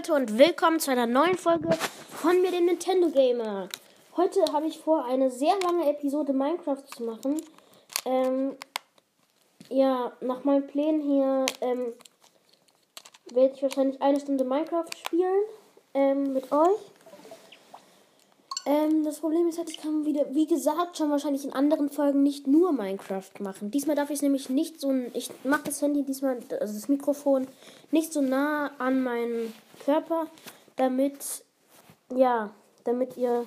Leute und willkommen zu einer neuen Folge von mir, dem Nintendo Gamer. Heute habe ich vor, eine sehr lange Episode Minecraft zu machen. Ähm, ja, nach meinen Plänen hier ähm, werde ich wahrscheinlich eine Stunde Minecraft spielen ähm, mit euch. Ähm, das Problem ist halt, ich kann wieder, wie gesagt, schon wahrscheinlich in anderen Folgen nicht nur Minecraft machen. Diesmal darf ich es nämlich nicht so, ich mache das Handy diesmal, also das Mikrofon, nicht so nah an meinen Körper, damit, ja, damit ihr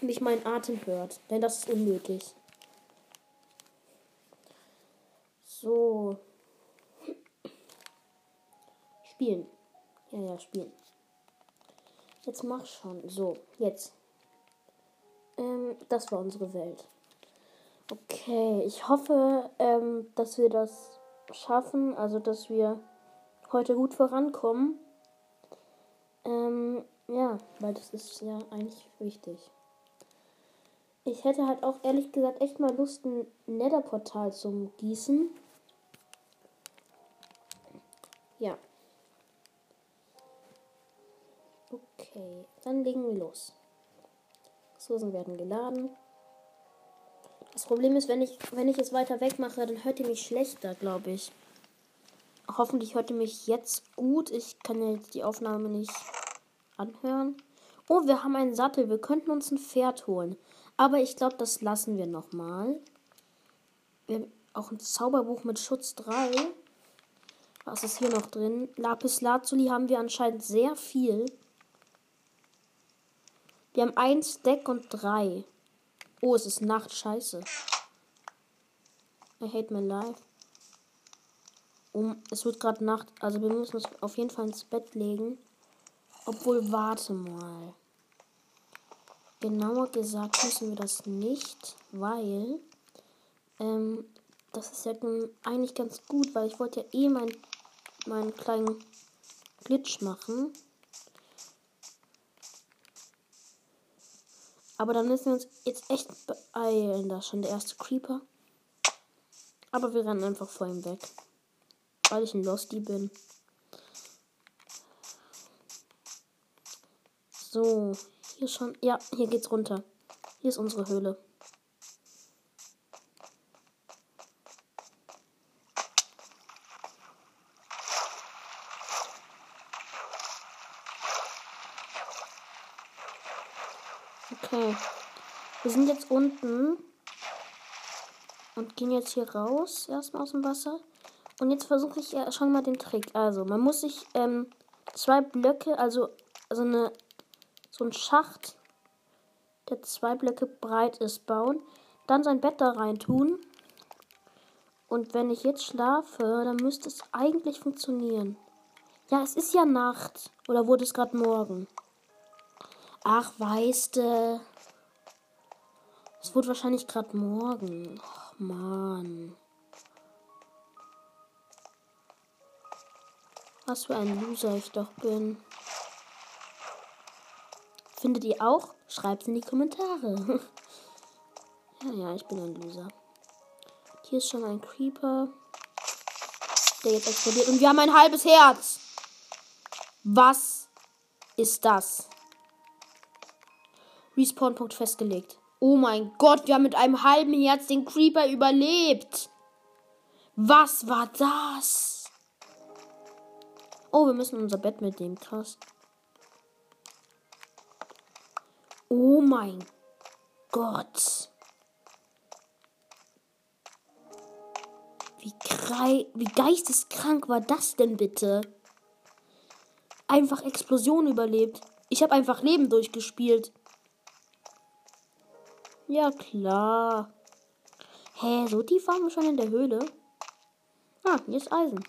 nicht meinen Atem hört. Denn das ist unnötig. So. Spielen. Ja, ja, spielen. Jetzt mach schon. So, jetzt. Ähm, das war unsere Welt. Okay, ich hoffe, ähm, dass wir das schaffen, also dass wir heute gut vorankommen. Ähm, ja, weil das ist ja eigentlich wichtig. Ich hätte halt auch ehrlich gesagt echt mal Lust, ein Netherportal zum Gießen. Ja. Okay, dann legen wir los. Ressourcen werden geladen. Das Problem ist, wenn ich, wenn ich es weiter weg mache, dann hört ihr mich schlechter, glaube ich. Hoffentlich hört ihr mich jetzt gut. Ich kann ja jetzt die Aufnahme nicht anhören. Oh, wir haben einen Sattel. Wir könnten uns ein Pferd holen. Aber ich glaube, das lassen wir nochmal. Wir haben auch ein Zauberbuch mit Schutz 3. Was ist hier noch drin? Lapis Lazuli haben wir anscheinend sehr viel. Wir haben ein Stack und drei. Oh, es ist Nacht. Scheiße. I hate my life. Um, es wird gerade Nacht. Also wir müssen uns auf jeden Fall ins Bett legen. Obwohl, warte mal. Genauer gesagt müssen wir das nicht, weil ähm, das ist ja eigentlich ganz gut, weil ich wollte ja eh meinen mein kleinen Glitch machen. Aber dann müssen wir uns jetzt echt beeilen. Da ist schon der erste Creeper. Aber wir rennen einfach vor ihm weg. Weil ich ein Losty bin. So, hier schon. Ja, hier geht's runter. Hier ist unsere Höhle. Okay. Wir sind jetzt unten. Und gehen jetzt hier raus. Erstmal aus dem Wasser. Und jetzt versuche ich ja schon mal den Trick. Also, man muss sich ähm, zwei Blöcke, also, also eine, so ein Schacht, der zwei Blöcke breit ist, bauen. Dann sein Bett da rein tun. Und wenn ich jetzt schlafe, dann müsste es eigentlich funktionieren. Ja, es ist ja Nacht. Oder wurde es gerade Morgen? Ach, weißt du. Es wird wahrscheinlich gerade morgen. Ach, Mann. Was für ein Loser ich doch bin. Findet ihr auch? Schreibt in die Kommentare. ja, ja, ich bin ein Loser. Hier ist schon ein Creeper. Der jetzt explodiert. Und wir haben ein halbes Herz. Was ist das? Respawn-Punkt festgelegt. Oh mein Gott, wir haben mit einem halben Herz den Creeper überlebt. Was war das? Oh, wir müssen unser Bett mitnehmen. Krass. Oh mein Gott. Wie, grei wie geisteskrank war das denn bitte? Einfach Explosion überlebt. Ich habe einfach Leben durchgespielt. Ja, klar. Hä, so tief waren wir schon in der Höhle? Ah, hier ist Eisen.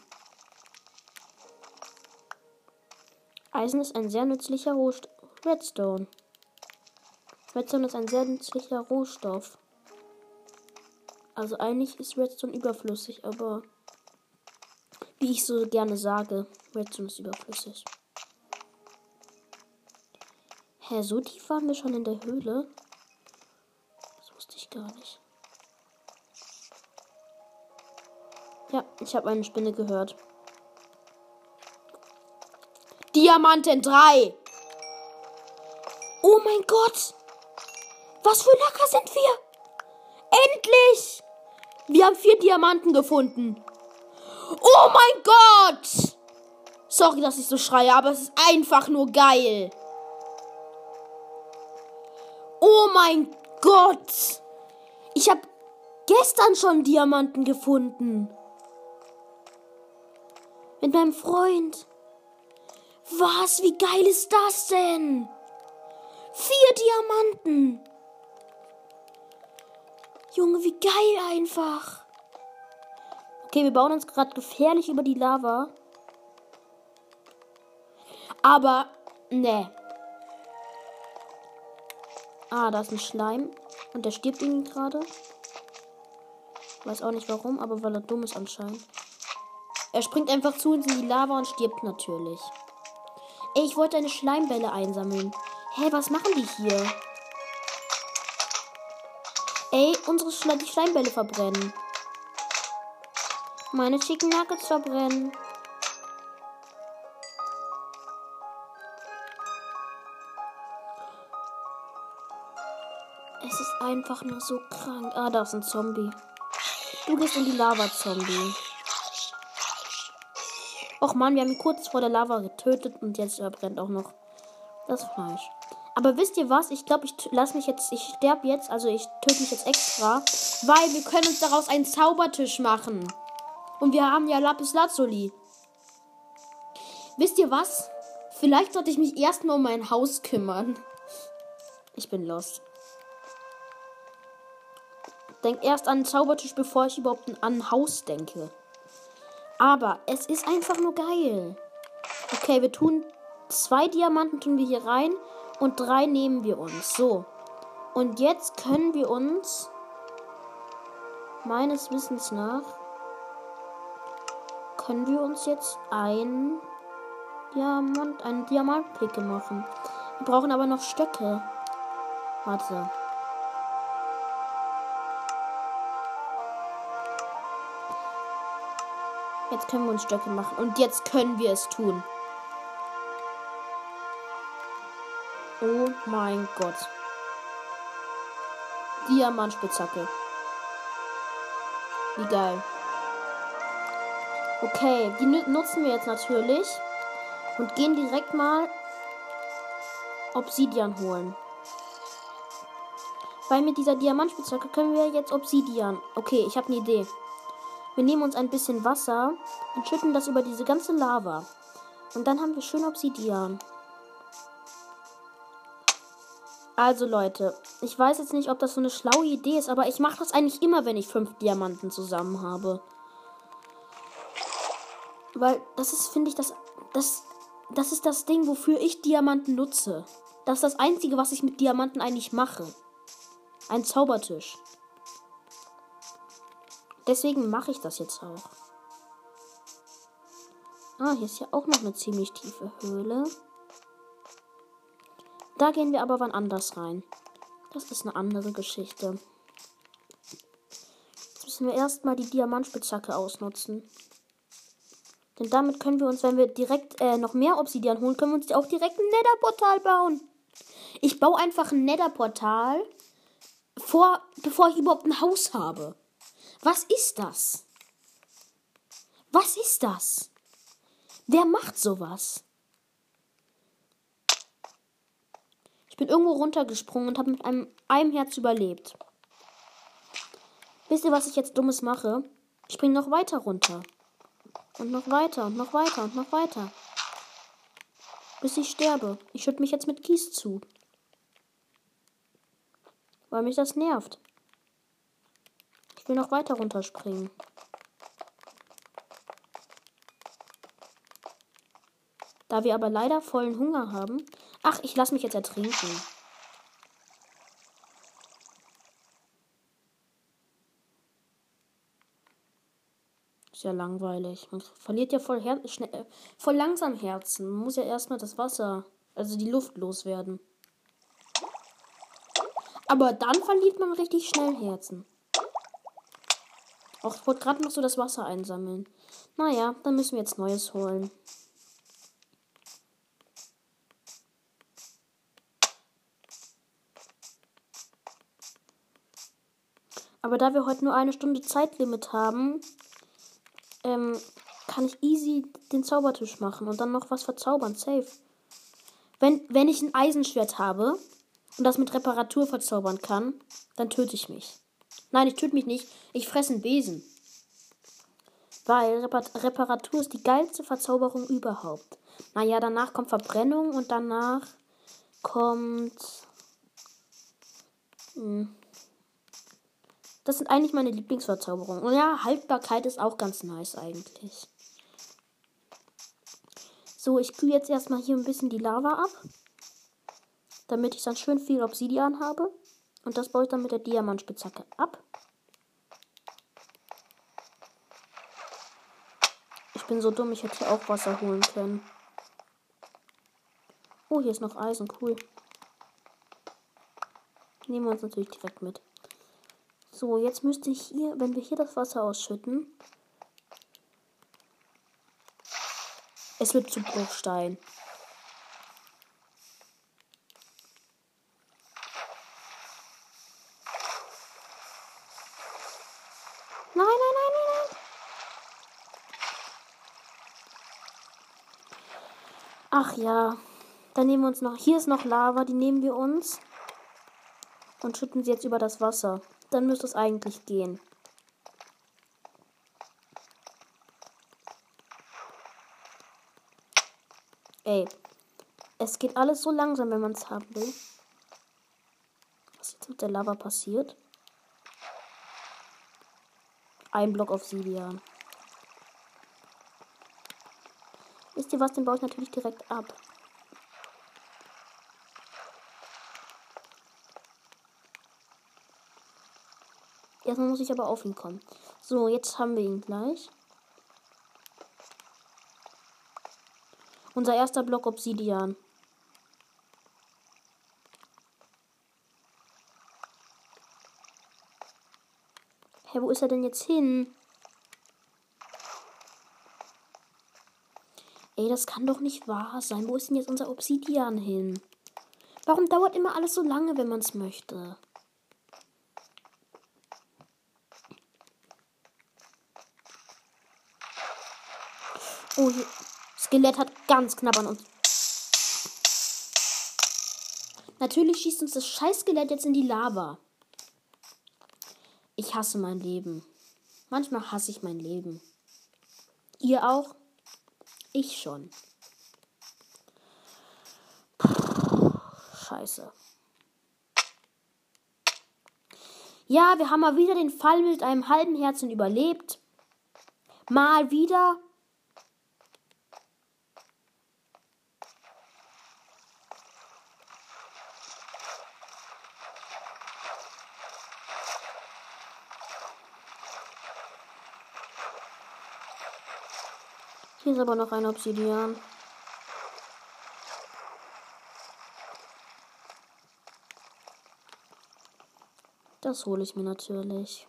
Eisen ist ein sehr nützlicher Rohstoff. Redstone. Redstone ist ein sehr nützlicher Rohstoff. Also eigentlich ist Redstone überflüssig, aber wie ich so gerne sage, Redstone ist überflüssig. Hä, so tief waren wir schon in der Höhle? Gar nicht. Ja, ich habe eine Spinne gehört. Diamanten 3. Oh mein Gott. Was für Lacker sind wir? Endlich. Wir haben vier Diamanten gefunden. Oh mein Gott. Sorry, dass ich so schreie, aber es ist einfach nur geil. Oh mein Gott. Ich habe gestern schon Diamanten gefunden. Mit meinem Freund. Was? Wie geil ist das denn? Vier Diamanten. Junge, wie geil einfach. Okay, wir bauen uns gerade gefährlich über die Lava. Aber, ne. Ah, da ist ein Schleim. Und der stirbt irgendwie gerade. Weiß auch nicht warum, aber weil er dumm ist anscheinend. Er springt einfach zu uns in die Lava und stirbt natürlich. Ey, ich wollte eine Schleimbälle einsammeln. Hä, hey, was machen die hier? Ey, unsere Schle die Schleimbälle verbrennen. Meine Chicken Nuggets verbrennen. Einfach nur so krank. Ah, da ist ein Zombie. Du gehst in die Lava, Zombie. Och man, wir haben ihn kurz vor der Lava getötet und jetzt verbrennt auch noch das Fleisch. Aber wisst ihr was? Ich glaube, ich lasse mich jetzt, ich sterbe jetzt, also ich töte mich jetzt extra, weil wir können uns daraus einen Zaubertisch machen. Und wir haben ja Lapis Lazuli. Wisst ihr was? Vielleicht sollte ich mich erstmal um mein Haus kümmern. Ich bin lost. Denk erst an einen Zaubertisch, bevor ich überhaupt an ein Haus denke. Aber es ist einfach nur geil. Okay, wir tun zwei Diamanten tun wir hier rein und drei nehmen wir uns. So. Und jetzt können wir uns meines Wissens nach können wir uns jetzt ein Diamant, eine Diamantpicke machen. Wir brauchen aber noch Stöcke. Warte. Jetzt können wir uns Stöcke machen. Und jetzt können wir es tun. Oh mein Gott. Diamantspitzhacke. Wie geil. Okay, die nutzen wir jetzt natürlich. Und gehen direkt mal Obsidian holen. Weil mit dieser Diamantspitzhacke können wir jetzt Obsidian. Okay, ich habe eine Idee. Wir nehmen uns ein bisschen Wasser und schütten das über diese ganze Lava. Und dann haben wir schön Obsidian. Also Leute, ich weiß jetzt nicht, ob das so eine schlaue Idee ist, aber ich mache das eigentlich immer, wenn ich fünf Diamanten zusammen habe. Weil das ist, finde ich, das, das, das ist das Ding, wofür ich Diamanten nutze. Das ist das Einzige, was ich mit Diamanten eigentlich mache. Ein Zaubertisch. Deswegen mache ich das jetzt auch. Ah, hier ist ja auch noch eine ziemlich tiefe Höhle. Da gehen wir aber wann anders rein. Das ist eine andere Geschichte. Jetzt müssen wir erstmal die Diamantspitzhacke ausnutzen. Denn damit können wir uns, wenn wir direkt äh, noch mehr Obsidian holen, können wir uns auch direkt ein Netherportal bauen. Ich baue einfach ein Netherportal, vor, bevor ich überhaupt ein Haus habe. Was ist das? Was ist das? Wer macht sowas? Ich bin irgendwo runtergesprungen und habe mit einem, einem Herz überlebt. Wisst ihr, was ich jetzt dummes mache? Ich springe noch weiter runter. Und noch weiter und noch weiter und noch weiter. Bis ich sterbe. Ich schütte mich jetzt mit Kies zu. Weil mich das nervt. Ich will noch weiter runterspringen. Da wir aber leider vollen Hunger haben. Ach, ich lasse mich jetzt ertrinken. Ist ja langweilig. Man verliert ja voll, Her schnell, äh, voll langsam Herzen. Man muss ja erstmal das Wasser, also die Luft loswerden. Aber dann verliert man richtig schnell Herzen. Ich wollte gerade noch so das Wasser einsammeln. Naja, dann müssen wir jetzt Neues holen. Aber da wir heute nur eine Stunde Zeitlimit haben, ähm, kann ich easy den Zaubertisch machen und dann noch was verzaubern. Safe. Wenn, wenn ich ein Eisenschwert habe und das mit Reparatur verzaubern kann, dann töte ich mich. Nein, ich töte mich nicht. Ich fresse einen Besen. Weil Repar Reparatur ist die geilste Verzauberung überhaupt. Naja, danach kommt Verbrennung und danach kommt. Hm. Das sind eigentlich meine Lieblingsverzauberungen. Und ja, Haltbarkeit ist auch ganz nice eigentlich. So, ich kühle jetzt erstmal hier ein bisschen die Lava ab. Damit ich dann schön viel Obsidian habe. Und das baue ich dann mit der Diamantspitzhacke ab. Ich bin so dumm, ich hätte hier auch Wasser holen können. Oh, hier ist noch Eisen, cool. Nehmen wir uns natürlich direkt mit. So, jetzt müsste ich hier, wenn wir hier das Wasser ausschütten, Es wird zu Bruchstein. Nein, nein, nein, nein, nein. Ja. Dann nehmen wir uns noch. Hier ist noch Lava, die nehmen wir uns. Und schütten sie jetzt über das Wasser. Dann müsste es eigentlich gehen. Ey. Es geht alles so langsam, wenn man es haben will. Was ist jetzt mit der Lava passiert? Ein Block auf Wisst ihr was? Den baue ich natürlich direkt ab. Erstmal muss ich aber auf ihn kommen. So, jetzt haben wir ihn gleich. Unser erster Block Obsidian. Hä, wo ist er denn jetzt hin? Das kann doch nicht wahr sein. Wo ist denn jetzt unser Obsidian hin? Warum dauert immer alles so lange, wenn man es möchte? Oh, hier. Skelett hat ganz knapp an uns. Natürlich schießt uns das Scheiß-Skelett jetzt in die Lava. Ich hasse mein Leben. Manchmal hasse ich mein Leben. Ihr auch? Ich schon. Puh, scheiße. Ja, wir haben mal wieder den Fall mit einem halben Herzen überlebt. Mal wieder Hier ist aber noch ein Obsidian. Das hole ich mir natürlich.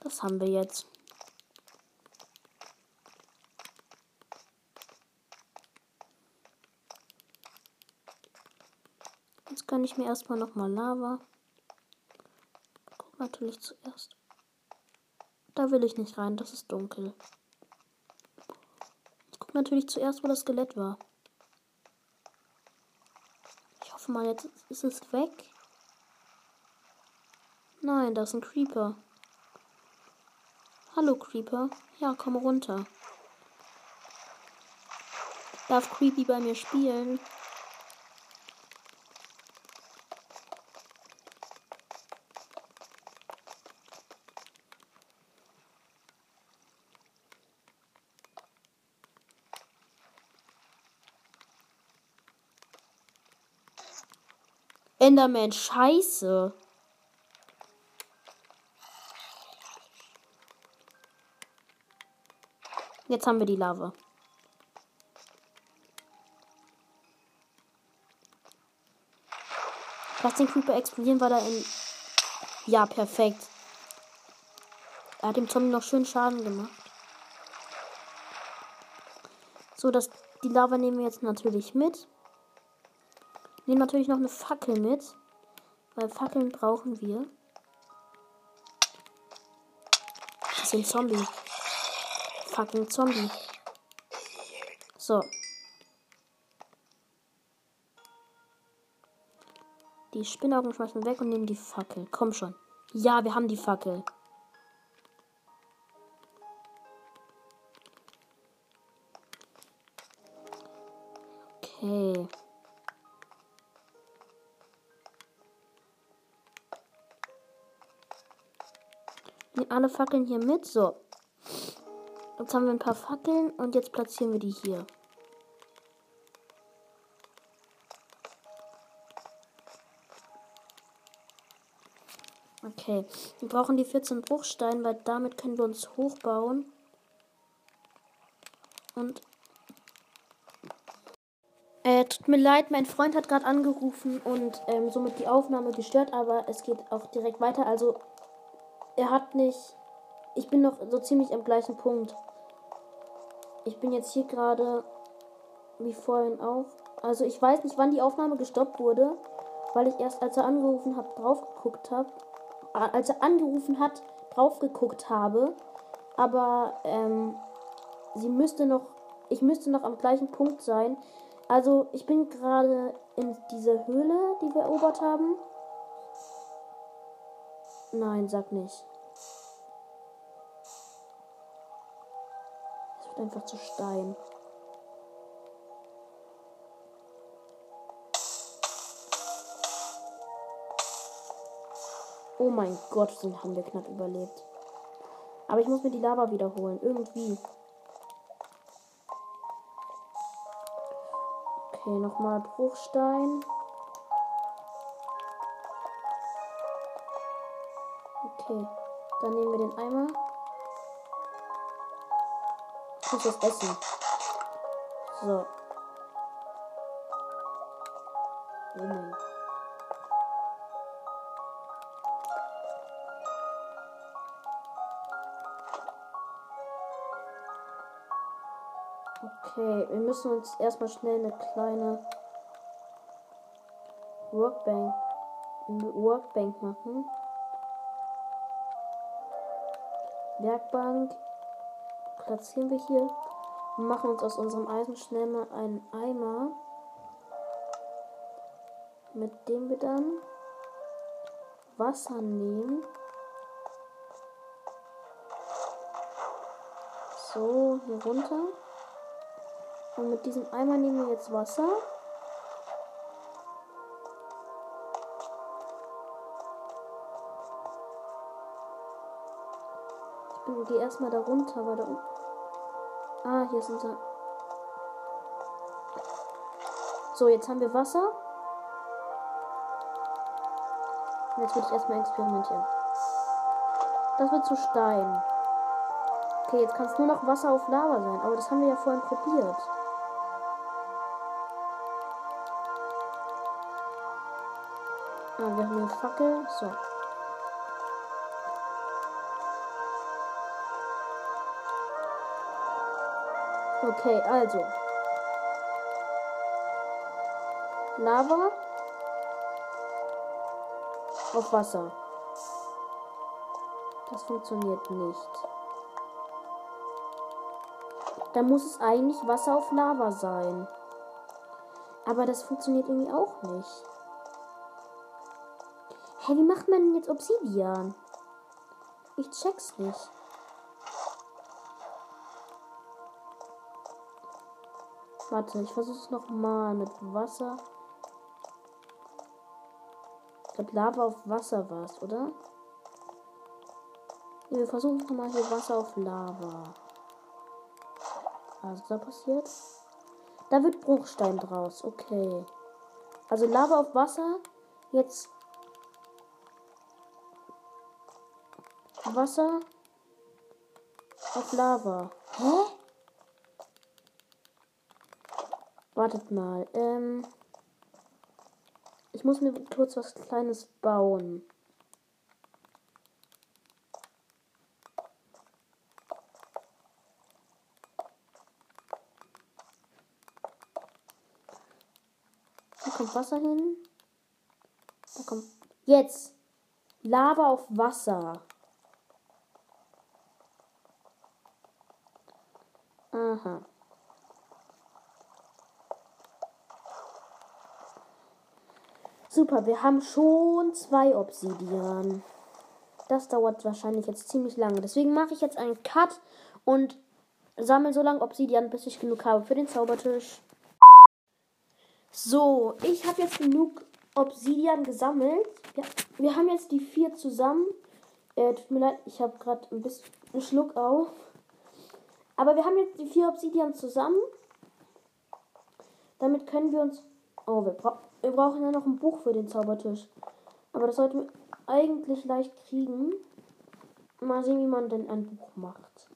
Das haben wir jetzt. Jetzt kann ich mir erstmal noch mal Lava natürlich zuerst. Da will ich nicht rein, das ist dunkel. Ich gucke natürlich zuerst, wo das Skelett war. Ich hoffe mal, jetzt ist es weg. Nein, da ist ein Creeper. Hallo Creeper. Ja, komm runter. Darf Creepy bei mir spielen? Enderman, scheiße. Jetzt haben wir die Lava. Lass den Creeper explodieren, weil er in. Ja, perfekt. Er hat dem Zombie noch schön Schaden gemacht. So, das Die Lava nehmen wir jetzt natürlich mit. Nehmen natürlich noch eine Fackel mit. Weil Fackeln brauchen wir. Das ein Zombie. Fucking Zombie. So. Die Spinnaugen schmeißen wir weg und nehmen die Fackel. Komm schon. Ja, wir haben die Fackel. Fackeln hier mit. So. Jetzt haben wir ein paar Fackeln und jetzt platzieren wir die hier. Okay, wir brauchen die 14 Bruchsteine, weil damit können wir uns hochbauen. Und äh, tut mir leid, mein Freund hat gerade angerufen und ähm, somit die Aufnahme gestört, aber es geht auch direkt weiter. Also er hat nicht. Ich bin noch so ziemlich am gleichen Punkt. Ich bin jetzt hier gerade wie vorhin auch. Also ich weiß nicht, wann die Aufnahme gestoppt wurde, weil ich erst als er angerufen hat drauf geguckt habe, als er angerufen hat drauf geguckt habe. Aber ähm, sie müsste noch, ich müsste noch am gleichen Punkt sein. Also ich bin gerade in dieser Höhle, die wir erobert haben. Nein, sag nicht. Einfach zu Stein. Oh mein Gott, sind haben wir knapp überlebt. Aber ich muss mir die Lava wiederholen. Irgendwie. Okay, nochmal Bruchstein. Okay, dann nehmen wir den Eimer. Muss das essen. So. Oh mein Okay, wir müssen uns erstmal schnell eine kleine Workbank, Workbank machen. Werkbank platzieren wir hier und machen uns aus unserem Eisen schnell mal einen Eimer, mit dem wir dann Wasser nehmen. So, hier runter. Und mit diesem Eimer nehmen wir jetzt Wasser. Ich gehe erstmal da runter, weil da unten. Ah, hier ist unser. So, jetzt haben wir Wasser. Jetzt würde ich erstmal experimentieren. Das wird zu Stein. Okay, jetzt kann es nur noch Wasser auf Lava sein. Aber das haben wir ja vorhin probiert. Ah, wir haben eine Fackel. So. Okay, also. Lava auf Wasser. Das funktioniert nicht. Da muss es eigentlich Wasser auf Lava sein. Aber das funktioniert irgendwie auch nicht. Hä, wie macht man denn jetzt Obsidian? Ich check's nicht. Warte, ich versuch's noch mal mit Wasser. Ich glaube, Lava auf Wasser war's, oder? Ja, wir versuchen noch mal hier Wasser auf Lava. Was ist da passiert? Da wird Bruchstein draus. Okay. Also Lava auf Wasser. Jetzt Wasser auf Lava. Hä? Wartet mal. Ähm, ich muss mir kurz was Kleines bauen. kommt Wasser hin. Da kommt. Jetzt! Lava auf Wasser. Aha. Super, wir haben schon zwei Obsidian. Das dauert wahrscheinlich jetzt ziemlich lange. Deswegen mache ich jetzt einen Cut und sammle so lange Obsidian, bis ich genug habe für den Zaubertisch. So, ich habe jetzt genug Obsidian gesammelt. Ja, wir haben jetzt die vier zusammen. Äh, tut mir leid, ich habe gerade ein bisschen einen Schluck auf. Aber wir haben jetzt die vier Obsidian zusammen. Damit können wir uns. Oh, wir, bra wir brauchen ja noch ein Buch für den Zaubertisch. Aber das sollten wir eigentlich leicht kriegen. Mal sehen, wie man denn ein Buch macht.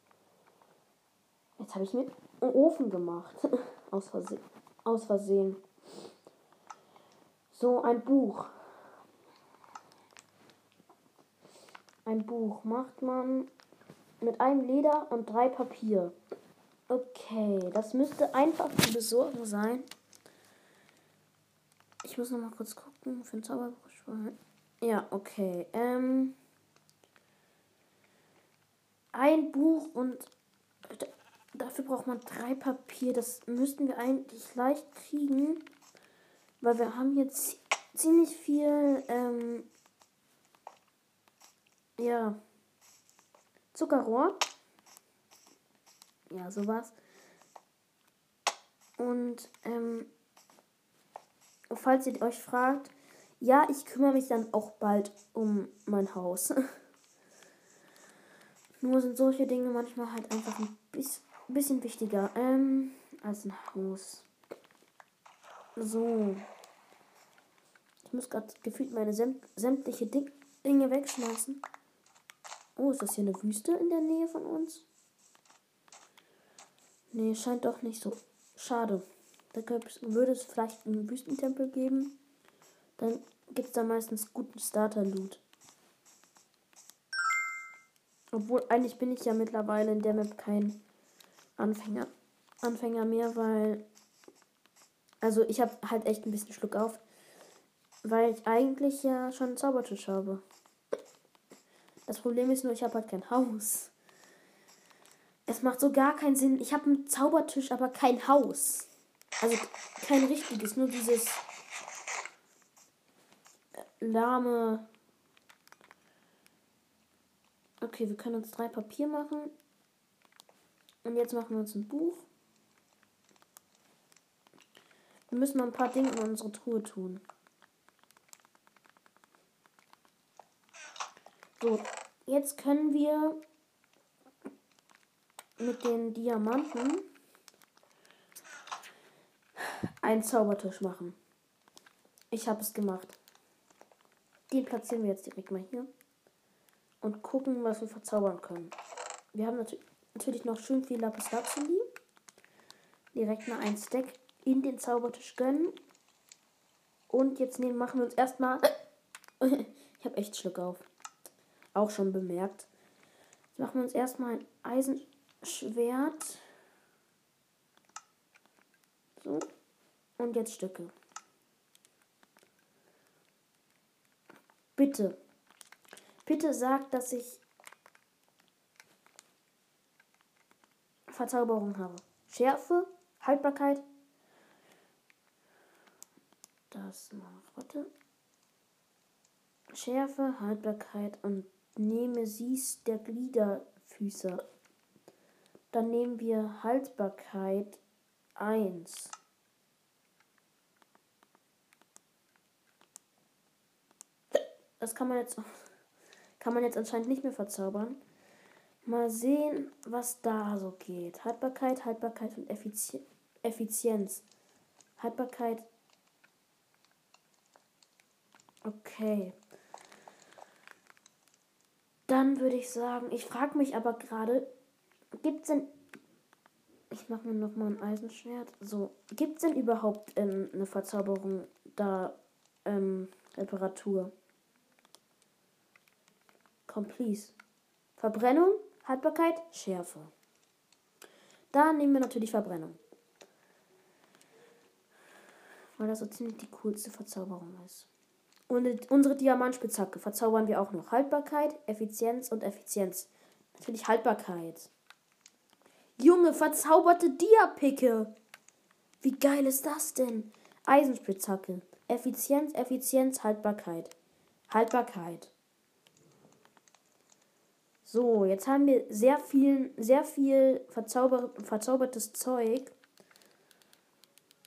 Jetzt habe ich mir einen Ofen gemacht. Aus Versehen. Aus Versehen. So, ein Buch. Ein Buch macht man mit einem Leder und drei Papier. Okay, das müsste einfach zu besorgen sein. Ich muss noch mal kurz gucken für ein Zauberbuch. Ja, okay. Ähm, ein Buch und dafür braucht man drei Papier. Das müssten wir eigentlich leicht kriegen. Weil wir haben jetzt ziemlich viel, ähm, ja, Zuckerrohr. Ja, sowas. Und, ähm, falls ihr euch fragt, ja, ich kümmere mich dann auch bald um mein Haus. Nur sind solche Dinge manchmal halt einfach ein bisschen wichtiger ähm, als ein Haus. So muss gerade gefühlt meine sämtliche Dinge wegschmeißen. Oh, ist das hier eine Wüste in der Nähe von uns? Nee, scheint doch nicht so. Schade. Da würde es vielleicht einen Wüstentempel geben. Dann gibt es da meistens guten Starter-Loot. Obwohl, eigentlich bin ich ja mittlerweile in der Map kein Anfänger, Anfänger mehr, weil. Also, ich habe halt echt ein bisschen Schluck auf. Weil ich eigentlich ja schon einen Zaubertisch habe. Das Problem ist nur, ich habe halt kein Haus. Es macht so gar keinen Sinn. Ich habe einen Zaubertisch, aber kein Haus. Also kein richtiges, nur dieses lahme. Okay, wir können uns drei Papier machen. Und jetzt machen wir uns ein Buch. Wir müssen noch ein paar Dinge in unsere Truhe tun. So, jetzt können wir mit den Diamanten einen Zaubertisch machen. Ich habe es gemacht. Den platzieren wir jetzt direkt mal hier und gucken, was wir verzaubern können. Wir haben natürlich noch schön viel Lapis Lazuli. Direkt mal ein Stack in den Zaubertisch gönnen. Und jetzt nehmen, machen wir uns erstmal. ich habe echt Schluck auf auch schon bemerkt. Jetzt machen wir uns erstmal ein Eisenschwert. So. Und jetzt Stücke. Bitte. Bitte sagt, dass ich Verzauberung habe. Schärfe, Haltbarkeit. Das noch. Warte. Schärfe, Haltbarkeit und nehme Sies der Gliederfüße. Dann nehmen wir Haltbarkeit 1. Das kann man jetzt kann man jetzt anscheinend nicht mehr verzaubern. Mal sehen, was da so geht. Haltbarkeit, Haltbarkeit und Effizi Effizienz. Haltbarkeit. Okay. Dann würde ich sagen, ich frage mich aber gerade, gibt es denn. Ich mache mir nochmal ein Eisenschwert. So, gibt es denn überhaupt ähm, eine Verzauberung da? Ähm, Reparatur. Complete. Verbrennung, Haltbarkeit, Schärfe. Da nehmen wir natürlich Verbrennung. Weil das so ziemlich die coolste Verzauberung ist. Und unsere Diamantspitzhacke verzaubern wir auch noch. Haltbarkeit, Effizienz und Effizienz. Natürlich Haltbarkeit. Junge, verzauberte Diapicke. Wie geil ist das denn? Eisenspitzhacke. Effizienz, Effizienz, Haltbarkeit. Haltbarkeit. So, jetzt haben wir sehr viel, sehr viel verzauber, verzaubertes Zeug.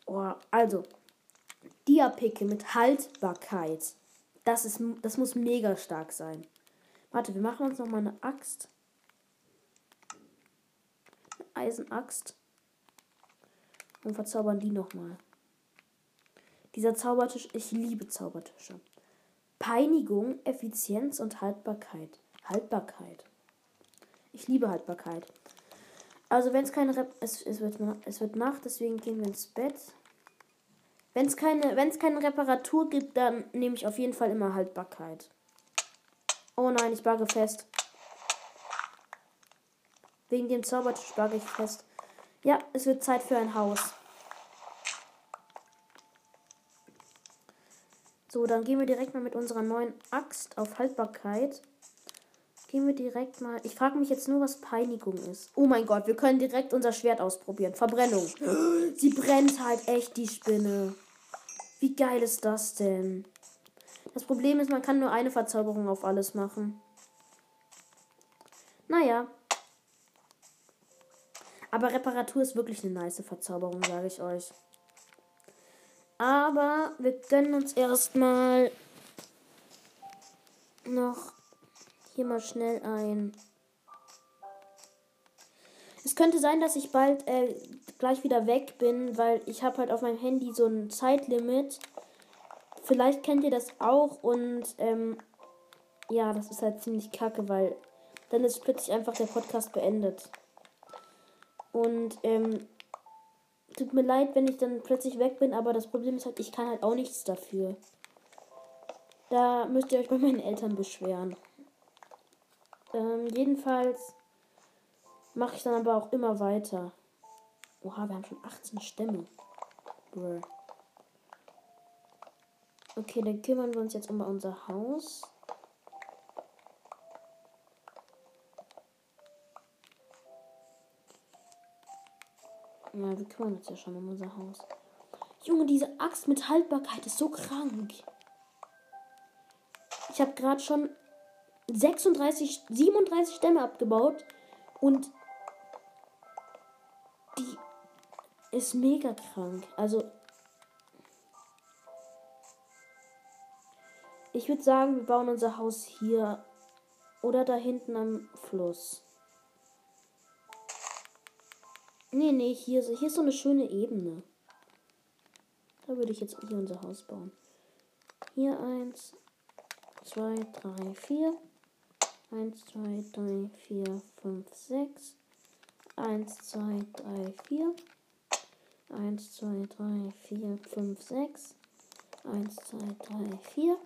Oh, also, Diapicke mit Haltbarkeit. Das, ist, das muss mega stark sein. Warte, wir machen uns noch mal eine Axt. Eine Eisenaxt. Und verzaubern die noch mal. Dieser Zaubertisch, ich liebe Zaubertische. Peinigung, Effizienz und Haltbarkeit. Haltbarkeit. Ich liebe Haltbarkeit. Also wenn es keine Rep es, es, wird, es wird Nacht, deswegen gehen wir ins Bett. Wenn es keine, wenn's keine Reparatur gibt, dann nehme ich auf jeden Fall immer Haltbarkeit. Oh nein, ich bagge fest. Wegen dem Zaubertisch bagge ich fest. Ja, es wird Zeit für ein Haus. So, dann gehen wir direkt mal mit unserer neuen Axt auf Haltbarkeit. Gehen wir direkt mal. Ich frage mich jetzt nur, was Peinigung ist. Oh mein Gott, wir können direkt unser Schwert ausprobieren. Verbrennung. Sie brennt halt echt, die Spinne. Wie geil ist das denn? Das Problem ist, man kann nur eine Verzauberung auf alles machen. Naja. Aber Reparatur ist wirklich eine nice Verzauberung, sage ich euch. Aber wir gönnen uns erstmal noch hier mal schnell ein. Es könnte sein, dass ich bald äh, gleich wieder weg bin, weil ich habe halt auf meinem Handy so ein Zeitlimit. Vielleicht kennt ihr das auch und ähm, ja, das ist halt ziemlich kacke, weil dann ist plötzlich einfach der Podcast beendet. Und ähm, tut mir leid, wenn ich dann plötzlich weg bin, aber das Problem ist halt, ich kann halt auch nichts dafür. Da müsst ihr euch bei meinen Eltern beschweren. Ähm, jedenfalls mache ich dann aber auch immer weiter. Oha, wir haben schon 18 Stämme. Brr. Okay, dann kümmern wir uns jetzt um unser Haus. Ja, wir kümmern uns ja schon um unser Haus. Junge, diese Axt mit Haltbarkeit ist so krank. Ich habe gerade schon 36, 37 Stämme abgebaut und die ist mega krank. Also ich würde sagen, wir bauen unser Haus hier oder da hinten am Fluss. Nee, nee, hier, hier ist so eine schöne Ebene. Da würde ich jetzt hier unser Haus bauen. Hier eins, zwei, drei, vier. Eins, zwei, drei, vier, fünf, sechs. Eins, zwei, drei, vier. Eins, zwei, drei, vier, fünf, sechs. Eins, zwei, drei, vier.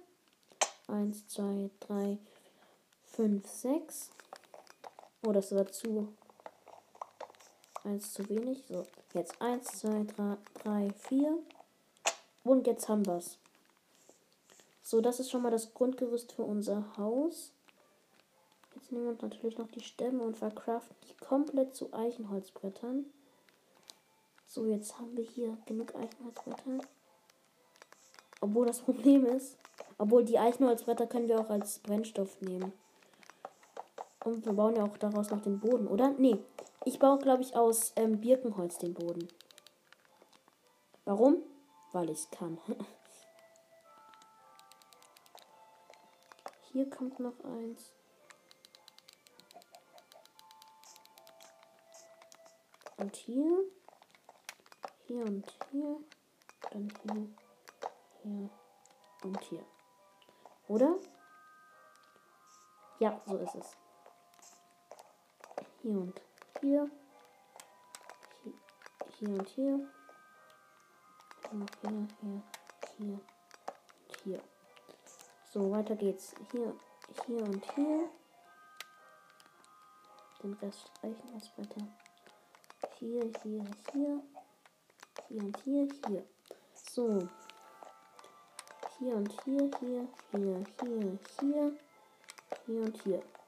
Eins, zwei, drei, fünf, sechs. Oh, das war zu Eins zu wenig. So, jetzt eins, zwei, drei, drei, vier. Und jetzt haben wir es. So, das ist schon mal das Grundgerüst für unser Haus. Nehmen uns natürlich noch die Stämme und verkraften die komplett zu Eichenholzbrettern. So, jetzt haben wir hier genug Eichenholzbretter. Obwohl das Problem ist, obwohl die Eichenholzbretter können wir auch als Brennstoff nehmen. Und wir bauen ja auch daraus noch den Boden, oder? Nee, ich baue, glaube ich, aus ähm, Birkenholz den Boden. Warum? Weil ich es kann. Hier kommt noch eins. Und hier. Hier und hier. Dann hier. Hier. Und hier. Oder? Ja, so ist es. Hier und hier. Hier, und hier. Und hier, hier, hier und hier. So, weiter geht's. Hier, hier und hier. Den Rest streichen als weiter. 谢谢谢，谢谢谢，送，谢谢谢谢谢谢谢谢。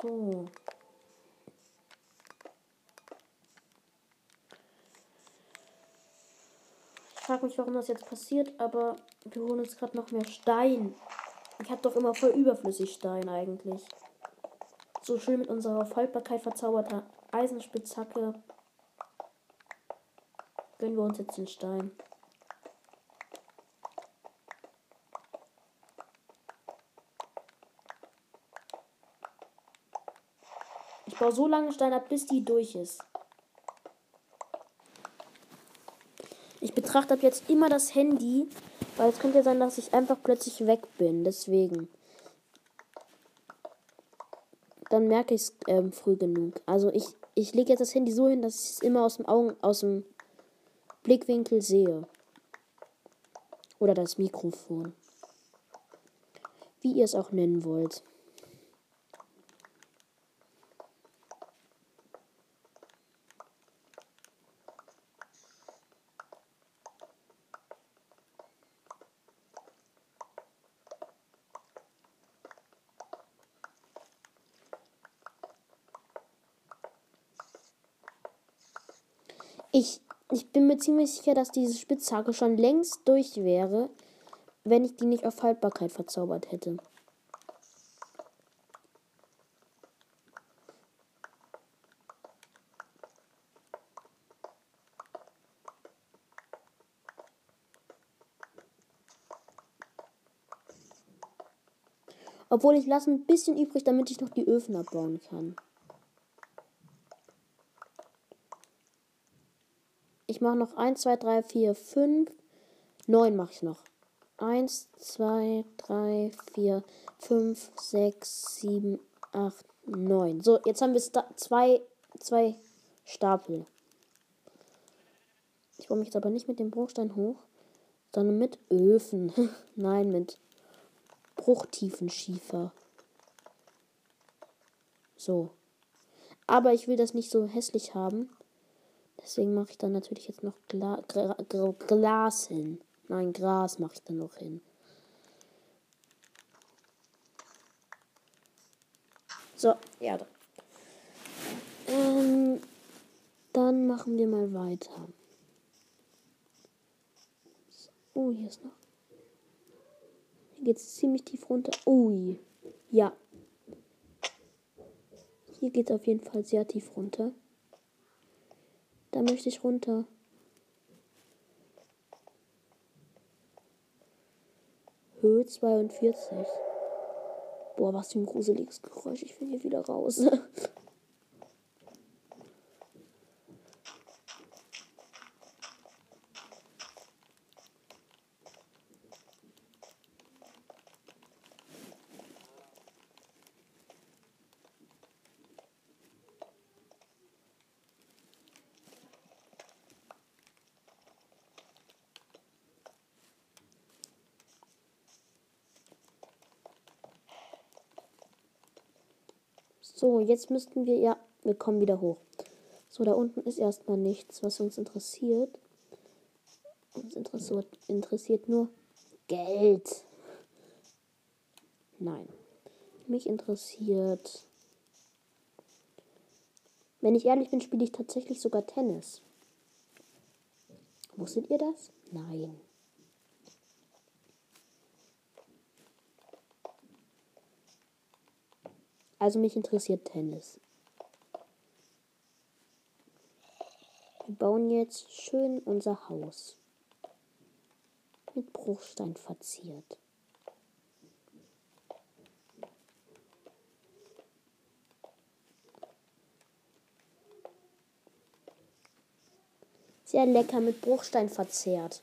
So. Ich frage mich, warum das jetzt passiert, aber wir holen uns gerade noch mehr Stein. Ich habe doch immer voll überflüssig Stein eigentlich. So schön mit unserer auf verzauberter Eisenspitzhacke. Gönnen wir uns jetzt den Stein. Baue so lange Steine ab, bis die durch ist. Ich betrachte ab jetzt immer das Handy, weil es könnte sein, dass ich einfach plötzlich weg bin. Deswegen. Dann merke ich es ähm, früh genug. Also ich, ich lege jetzt das Handy so hin, dass ich es immer aus dem Augen, aus dem Blickwinkel sehe. Oder das Mikrofon. Wie ihr es auch nennen wollt. Ich, ich bin mir ziemlich sicher, dass diese Spitzhacke schon längst durch wäre, wenn ich die nicht auf Haltbarkeit verzaubert hätte. Obwohl ich lasse ein bisschen übrig, damit ich noch die Öfen abbauen kann. Ich mache noch 1, 2, 3, 4, 5. 9 mache ich noch. 1, 2, 3, 4, 5, 6, 7, 8, 9. So, jetzt haben wir zwei, zwei Stapel. Ich baue mich jetzt aber nicht mit dem Bruchstein hoch, sondern mit Öfen. Nein, mit Bruchtiefenschiefer. So. Aber ich will das nicht so hässlich haben. Deswegen mache ich dann natürlich jetzt noch Gla Gra Gra Glas hin. Nein, Gras mache ich dann noch hin. So, ja. Ähm, dann machen wir mal weiter. Oh, hier ist noch. Hier geht es ziemlich tief runter. Ui. Ja. Hier geht es auf jeden Fall sehr tief runter. Da möchte ich runter. Höhe 42. Boah, was für ein gruseliges Geräusch. Ich will hier wieder raus. So, jetzt müssten wir, ja, wir kommen wieder hoch. So, da unten ist erstmal nichts, was uns interessiert. Uns interessiert, interessiert nur Geld. Nein. Mich interessiert. Wenn ich ehrlich bin, spiele ich tatsächlich sogar Tennis. Wusstet ihr das? Nein. Also mich interessiert Tennis. Wir bauen jetzt schön unser Haus. Mit Bruchstein verziert. Sehr lecker mit Bruchstein verzehrt.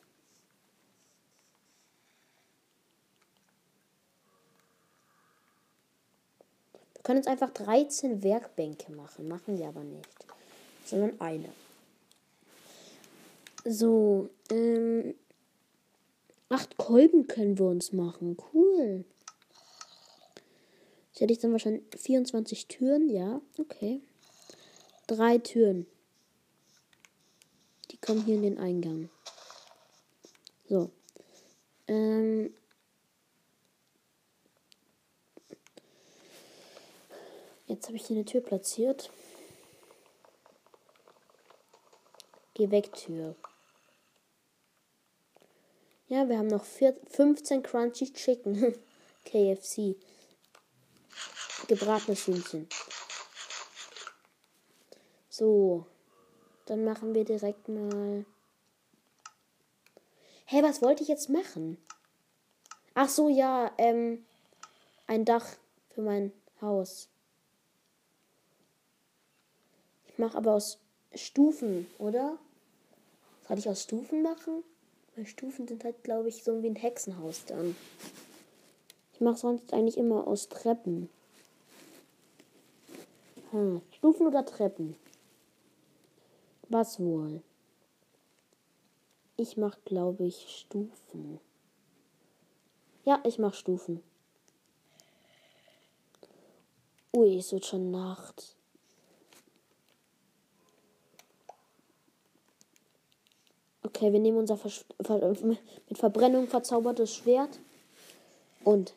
Können jetzt einfach 13 Werkbänke machen. Machen wir aber nicht. Sondern eine. So, ähm. Acht Kolben können wir uns machen. Cool. Jetzt hätte ich dann wahrscheinlich 24 Türen. Ja, okay. Drei Türen. Die kommen hier in den Eingang. So. Ähm. Jetzt habe ich hier eine Tür platziert. Geh weg, Tür. Ja, wir haben noch 15 Crunchy Chicken. KFC. Gebratenes Hühnchen. So. Dann machen wir direkt mal. Hä, hey, was wollte ich jetzt machen? Ach so, ja, ähm. Ein Dach für mein Haus. Ich mache aber aus Stufen, oder? Soll ich aus Stufen machen? Weil Stufen sind halt, glaube ich, so wie ein Hexenhaus dann. Ich mache sonst eigentlich immer aus Treppen. Hm. Stufen oder Treppen? Was wohl? Ich mache, glaube ich, Stufen. Ja, ich mache Stufen. Ui, es wird schon Nacht. Okay, wir nehmen unser Versch Ver mit Verbrennung verzaubertes Schwert. Und.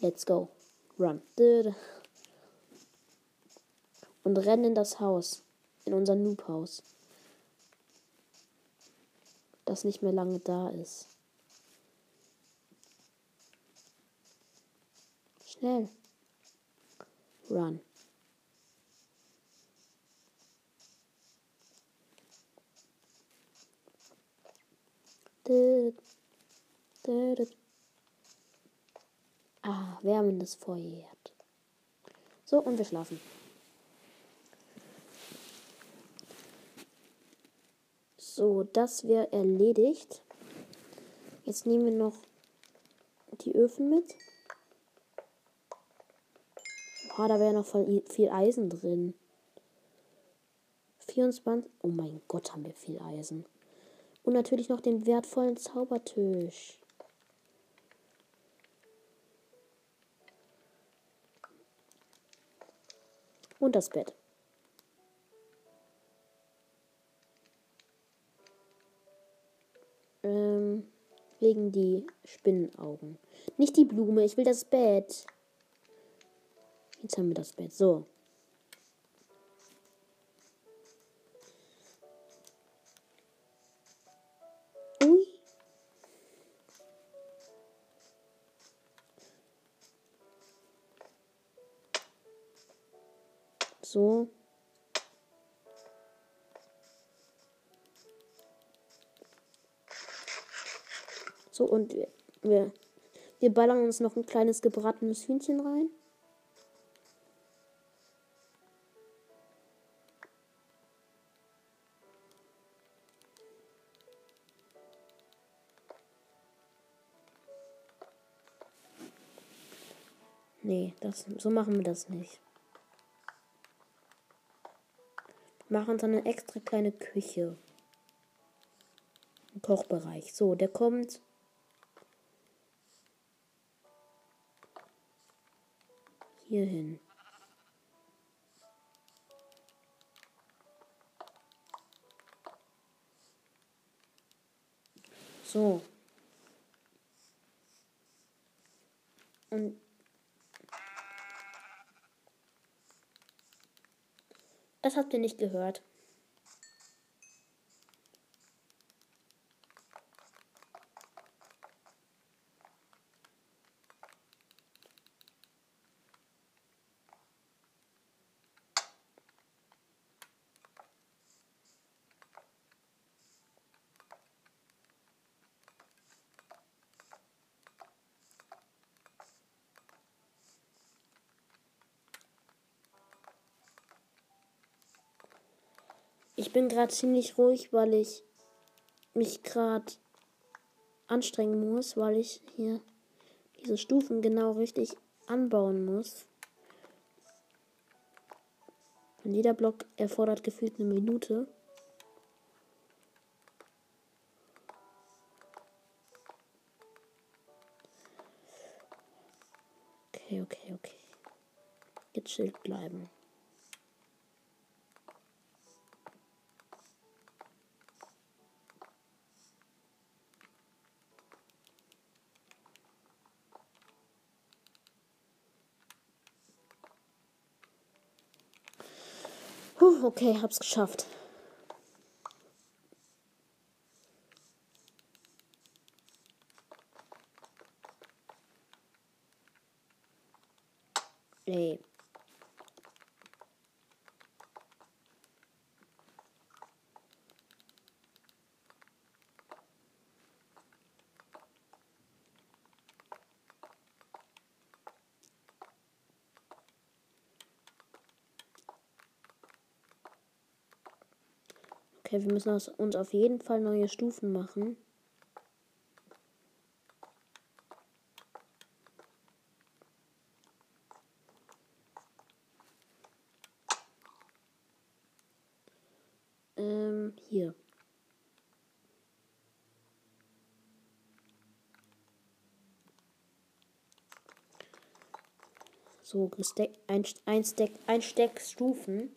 Let's go. Run. Und rennen in das Haus. In unser Noob-Haus. Das nicht mehr lange da ist. Schnell. Run. Ah, wärmendes Feuer. So, und wir schlafen. So, das wäre erledigt. Jetzt nehmen wir noch die Öfen mit. Oh, da wäre noch voll viel Eisen drin. 24. Oh mein Gott, haben wir viel Eisen. Und natürlich noch den wertvollen Zaubertisch. Und das Bett. Ähm, wegen die Spinnenaugen. Nicht die Blume, ich will das Bett. Jetzt haben wir das Bett. So. So. So, und wir, wir ballern uns noch ein kleines gebratenes Hühnchen rein. Nee, das, so machen wir das nicht. Machen eine extra kleine Küche. Ein Kochbereich. So, der kommt. Hier hin. So. Und Das habt ihr nicht gehört. Ich bin gerade ziemlich ruhig, weil ich mich gerade anstrengen muss, weil ich hier diese Stufen genau richtig anbauen muss. Und jeder Block erfordert gefühlt eine Minute. Okay, okay, okay. Gechillt bleiben. Puh, okay, hab's geschafft. Ey. Okay, wir müssen uns auf jeden Fall neue Stufen machen. Ähm, hier. So, ein, ein, Stack, ein Stack Stufen.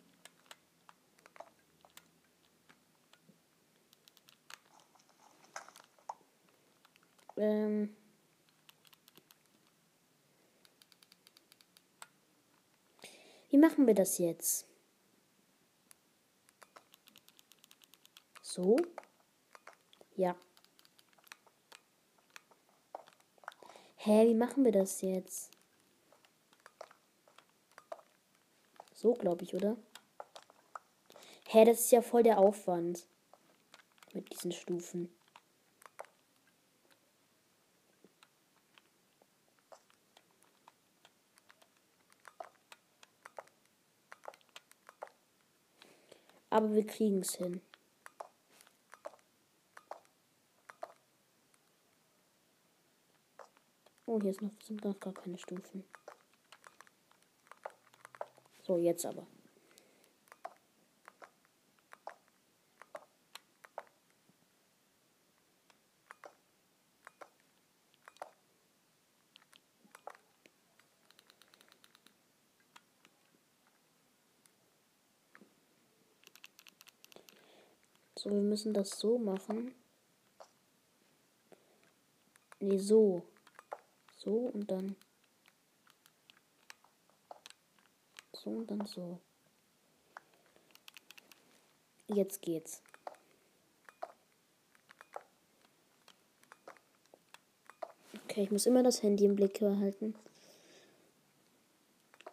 Ähm Wie machen wir das jetzt? So? Ja. Hä, wie machen wir das jetzt? So, glaube ich, oder? Hä, das ist ja voll der Aufwand. Mit diesen Stufen. Aber wir kriegen es hin. Oh, hier ist noch, sind noch gar keine Stufen. So, jetzt aber. So, wir müssen das so machen. Nee, so. So und dann. So und dann so. Jetzt geht's. Okay, ich muss immer das Handy im Blick behalten.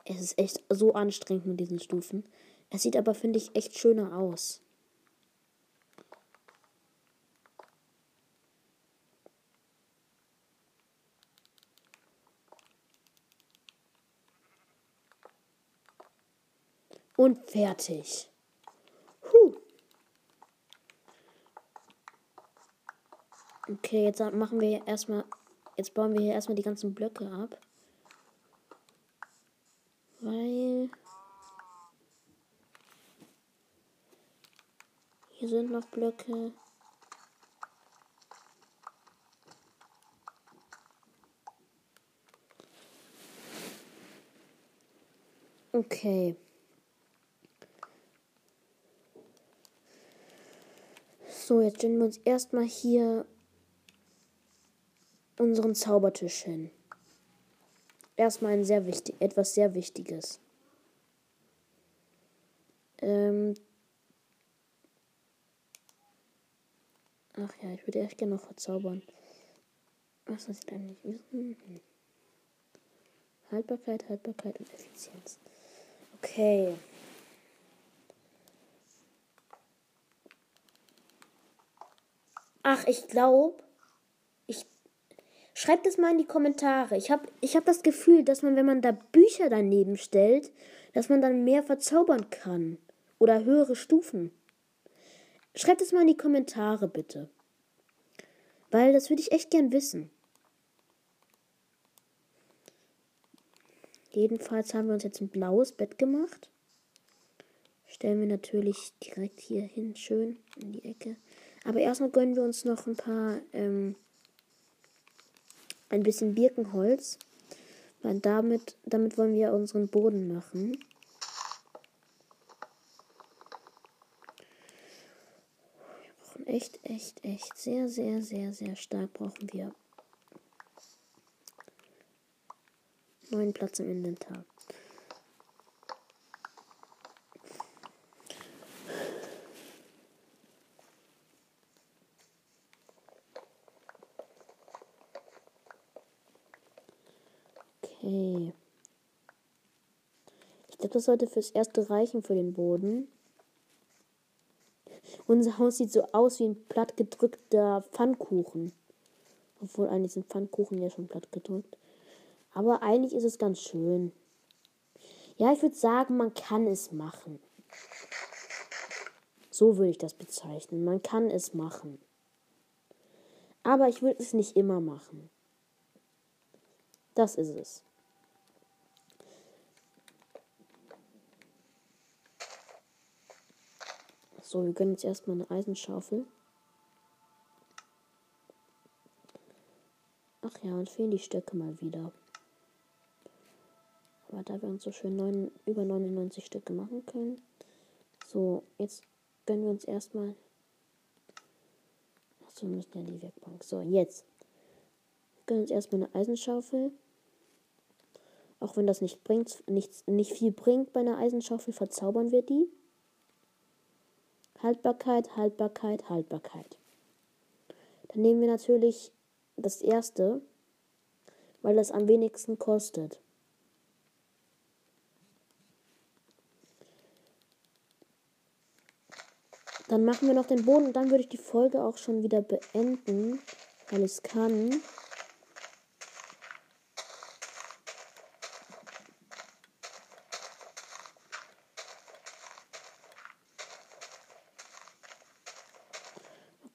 Es ist echt so anstrengend mit diesen Stufen. Es sieht aber, finde ich, echt schöner aus. Und fertig. Huh. Okay, jetzt machen wir erstmal. Jetzt bauen wir hier erstmal die ganzen Blöcke ab. Weil. Hier sind noch Blöcke. Okay. So, jetzt stellen wir uns erstmal hier unseren Zaubertisch hin. Erstmal ein sehr wichtig, etwas sehr Wichtiges. Ähm Ach ja, ich würde echt gerne noch verzaubern. Was ist denn nicht wissen? Hm. Haltbarkeit, Haltbarkeit und Effizienz. Okay. Ach, ich glaube, ich schreibt es mal in die Kommentare. Ich habe ich hab das Gefühl, dass man, wenn man da Bücher daneben stellt, dass man dann mehr verzaubern kann. Oder höhere Stufen. Schreibt es mal in die Kommentare, bitte. Weil das würde ich echt gern wissen. Jedenfalls haben wir uns jetzt ein blaues Bett gemacht. Stellen wir natürlich direkt hier hin, schön in die Ecke. Aber erstmal gönnen wir uns noch ein paar, ähm, ein bisschen Birkenholz. Weil damit, damit wollen wir unseren Boden machen. Wir brauchen echt, echt, echt sehr, sehr, sehr, sehr stark brauchen wir neuen Platz im Inventar. Okay. Ich glaube, das sollte fürs erste reichen für den Boden. Unser Haus sieht so aus wie ein plattgedrückter Pfannkuchen. Obwohl eigentlich sind Pfannkuchen ja schon plattgedrückt. Aber eigentlich ist es ganz schön. Ja, ich würde sagen, man kann es machen. So würde ich das bezeichnen. Man kann es machen. Aber ich würde es nicht immer machen. Das ist es. So, wir gönnen jetzt erstmal eine Eisenschaufel. Ach ja, und fehlen die Stöcke mal wieder. Aber da wir uns so schön neun, über 99 Stücke machen können. So, jetzt gönnen wir uns erstmal. Achso, wir müssen ja die Werkbank. So, jetzt. Wir gönnen uns erstmal eine Eisenschaufel. Auch wenn das nicht bringt, nichts, nicht viel bringt bei einer Eisenschaufel, verzaubern wir die. Haltbarkeit, Haltbarkeit, Haltbarkeit. Dann nehmen wir natürlich das erste, weil das am wenigsten kostet. Dann machen wir noch den Boden und dann würde ich die Folge auch schon wieder beenden, weil es kann.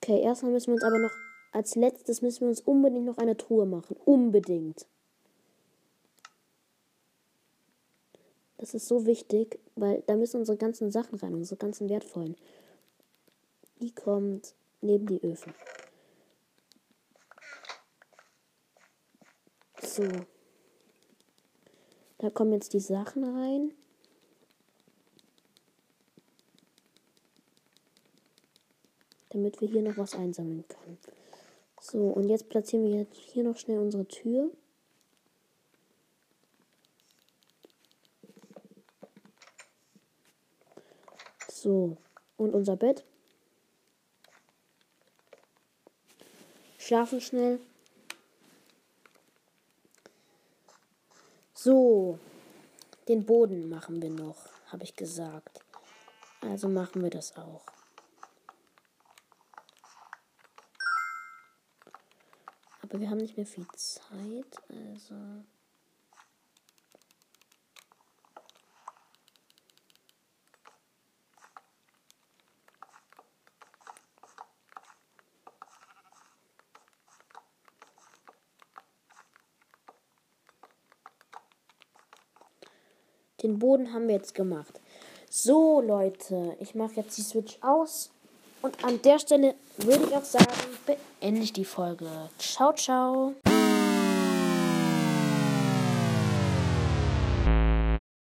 Okay, erstmal müssen wir uns aber noch, als letztes müssen wir uns unbedingt noch eine Truhe machen. Unbedingt. Das ist so wichtig, weil da müssen unsere ganzen Sachen rein, unsere ganzen wertvollen. Die kommt neben die Öfen. So. Da kommen jetzt die Sachen rein. Damit wir hier noch was einsammeln können. So, und jetzt platzieren wir hier noch schnell unsere Tür. So, und unser Bett. Schlafen schnell. So, den Boden machen wir noch, habe ich gesagt. Also machen wir das auch. Aber wir haben nicht mehr viel Zeit, also. Den Boden haben wir jetzt gemacht. So, Leute, ich mache jetzt die Switch aus. Und an der Stelle würde ich auch sagen, beende ich die Folge. Ciao, ciao.